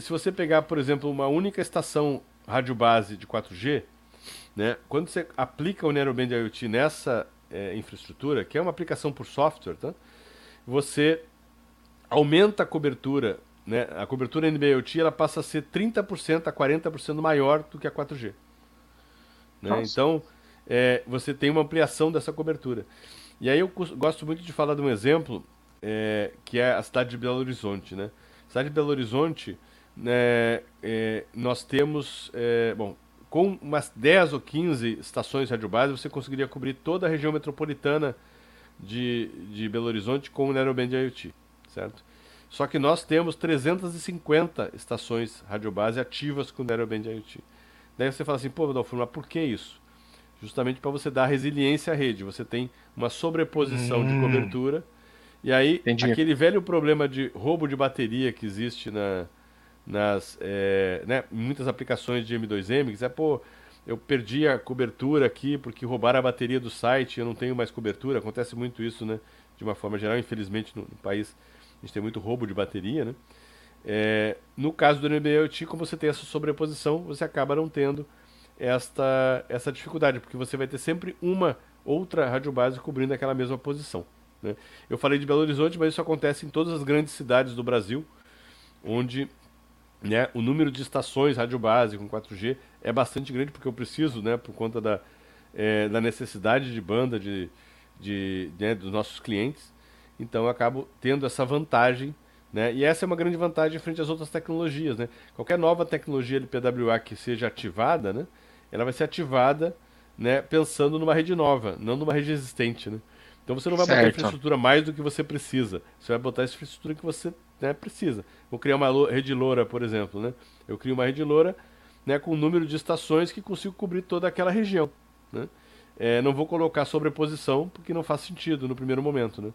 se você pegar, por exemplo, uma única estação rádio base de 4G, né, quando você aplica o Narrowband IoT nessa é, infraestrutura, que é uma aplicação por software, tá? você aumenta a cobertura, né? A cobertura NB-IoT ela passa a ser 30% a 40% maior do que a 4G. Né? Então, é, você tem uma ampliação dessa cobertura. E aí eu gosto muito de falar de um exemplo, é, que é a cidade de Belo Horizonte. Né? A cidade de Belo Horizonte, né, é, nós temos, é, bom, com umas 10 ou 15 estações rádio base, você conseguiria cobrir toda a região metropolitana de, de Belo Horizonte com o Narrowband IoT, certo? Só que nós temos 350 estações radiobase ativas com Narrowband IoT. Daí você fala assim, pô, Rodolfo, mas por que isso? Justamente para você dar resiliência à rede. Você tem uma sobreposição hum. de cobertura. E aí, Entendi. aquele velho problema de roubo de bateria que existe na, nas é, né, muitas aplicações de M2M, que é, pô, eu perdi a cobertura aqui porque roubaram a bateria do site, eu não tenho mais cobertura. Acontece muito isso, né? De uma forma geral, infelizmente no, no país a gente tem muito roubo de bateria, né? É, no caso do NB-IoT, como você tem essa sobreposição, você acaba não tendo esta, essa dificuldade, porque você vai ter sempre uma outra rádio base cobrindo aquela mesma posição. Né? Eu falei de Belo Horizonte, mas isso acontece em todas as grandes cidades do Brasil, onde né, o número de estações rádio base com 4G é bastante grande, porque eu preciso, né, por conta da, é, da necessidade de banda de, de, né, dos nossos clientes. Então eu acabo tendo essa vantagem. Né? E essa é uma grande vantagem frente às outras tecnologias. Né? Qualquer nova tecnologia de PWA que seja ativada, né, ela vai ser ativada né, pensando numa rede nova, não numa rede existente. Né? Então você não vai certo. botar infraestrutura mais do que você precisa. Você vai botar a infraestrutura que você né, precisa. Vou criar uma rede loura, por exemplo. Né? Eu crio uma rede loura né, com um número de estações que consigo cobrir toda aquela região. Né? É, não vou colocar sobreposição porque não faz sentido no primeiro momento. Né?